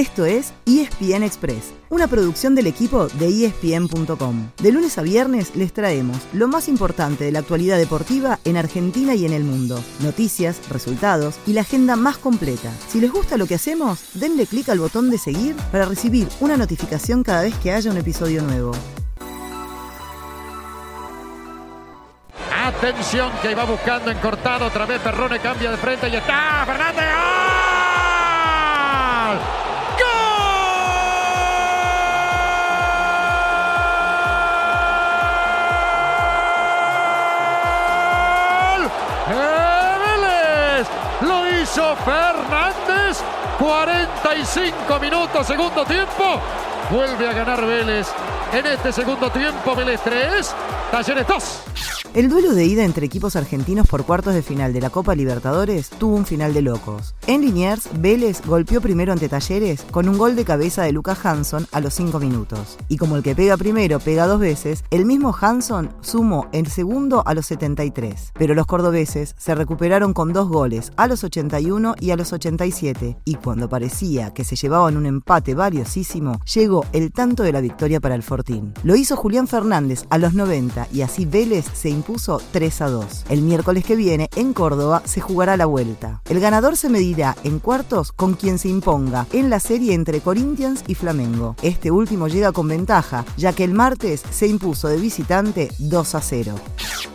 Esto es ESPN Express, una producción del equipo de ESPN.com. De lunes a viernes les traemos lo más importante de la actualidad deportiva en Argentina y en el mundo. Noticias, resultados y la agenda más completa. Si les gusta lo que hacemos, denle clic al botón de seguir para recibir una notificación cada vez que haya un episodio nuevo. Atención que va buscando en cortado otra vez Perrone cambia de frente y está Fernández. Fernández. 45 minutos, segundo tiempo. Vuelve a ganar Vélez. En este segundo tiempo, Vélez 3, Talleres 2. El duelo de ida entre equipos argentinos por cuartos de final de la Copa Libertadores tuvo un final de locos. En Liniers, Vélez golpeó primero ante Talleres con un gol de cabeza de Lucas Hanson a los 5 minutos. Y como el que pega primero pega dos veces, el mismo Hanson sumó el segundo a los 73. Pero los cordobeses se recuperaron con dos goles a los 81 y a los 87. Y cuando parecía que se llevaban un empate valiosísimo, llegó el tanto de la victoria para el Fortín. Lo hizo Julián Fernández a los 90 y así Vélez se impuso 3 a 2. El miércoles que viene, en Córdoba, se jugará la vuelta. El ganador se medirá en cuartos con quien se imponga en la serie entre Corinthians y Flamengo. Este último llega con ventaja, ya que el martes se impuso de visitante 2 a 0.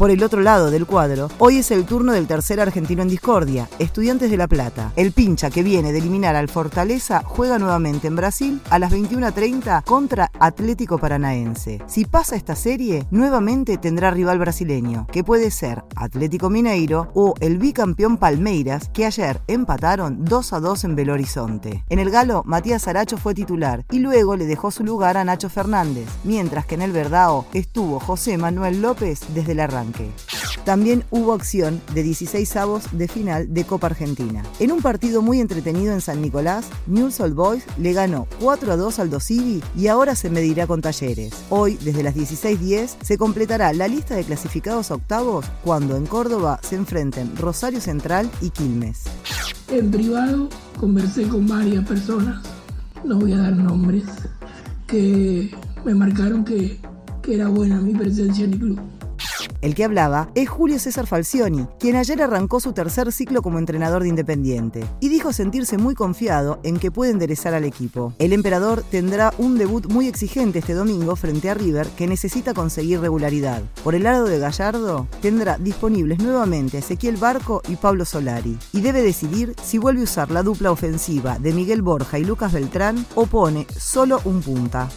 Por el otro lado del cuadro, hoy es el turno del tercer argentino en discordia, Estudiantes de La Plata. El pincha que viene de eliminar al Fortaleza juega nuevamente en Brasil a las 21.30 contra Atlético Paranaense. Si pasa esta serie, nuevamente tendrá rival brasileño que puede ser Atlético Mineiro o el bicampeón Palmeiras, que ayer empataron 2 a 2 en Belo Horizonte. En el Galo, Matías Aracho fue titular y luego le dejó su lugar a Nacho Fernández, mientras que en el Verdao estuvo José Manuel López desde el arranque. También hubo acción de 16 avos de final de Copa Argentina. En un partido muy entretenido en San Nicolás, Newell's Old Boys le ganó 4 a 2 al Dosivi y ahora se medirá con Talleres. Hoy, desde las 16.10, se completará la lista de clasificados octavos cuando en Córdoba se enfrenten Rosario Central y Quilmes. En privado conversé con varias personas, no voy a dar nombres, que me marcaron que era buena mi presencia en el club. El que hablaba es Julio César Falcioni, quien ayer arrancó su tercer ciclo como entrenador de Independiente, y dijo sentirse muy confiado en que puede enderezar al equipo. El emperador tendrá un debut muy exigente este domingo frente a River, que necesita conseguir regularidad. Por el lado de Gallardo, tendrá disponibles nuevamente Ezequiel Barco y Pablo Solari, y debe decidir si vuelve a usar la dupla ofensiva de Miguel Borja y Lucas Beltrán o pone solo un punta.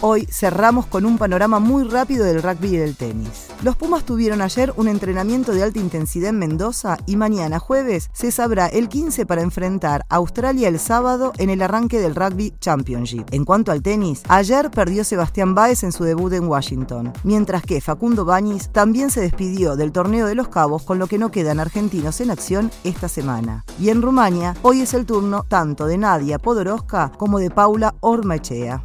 Hoy cerramos con un panorama muy rápido del rugby y del tenis. Los Pumas tuvieron ayer un entrenamiento de alta intensidad en Mendoza y mañana jueves se sabrá el 15 para enfrentar a Australia el sábado en el arranque del Rugby Championship. En cuanto al tenis, ayer perdió Sebastián Báez en su debut en Washington, mientras que Facundo Bañis también se despidió del torneo de los Cabos con lo que no quedan argentinos en acción esta semana. Y en Rumania, hoy es el turno tanto de Nadia Podoroska como de Paula Ormachea.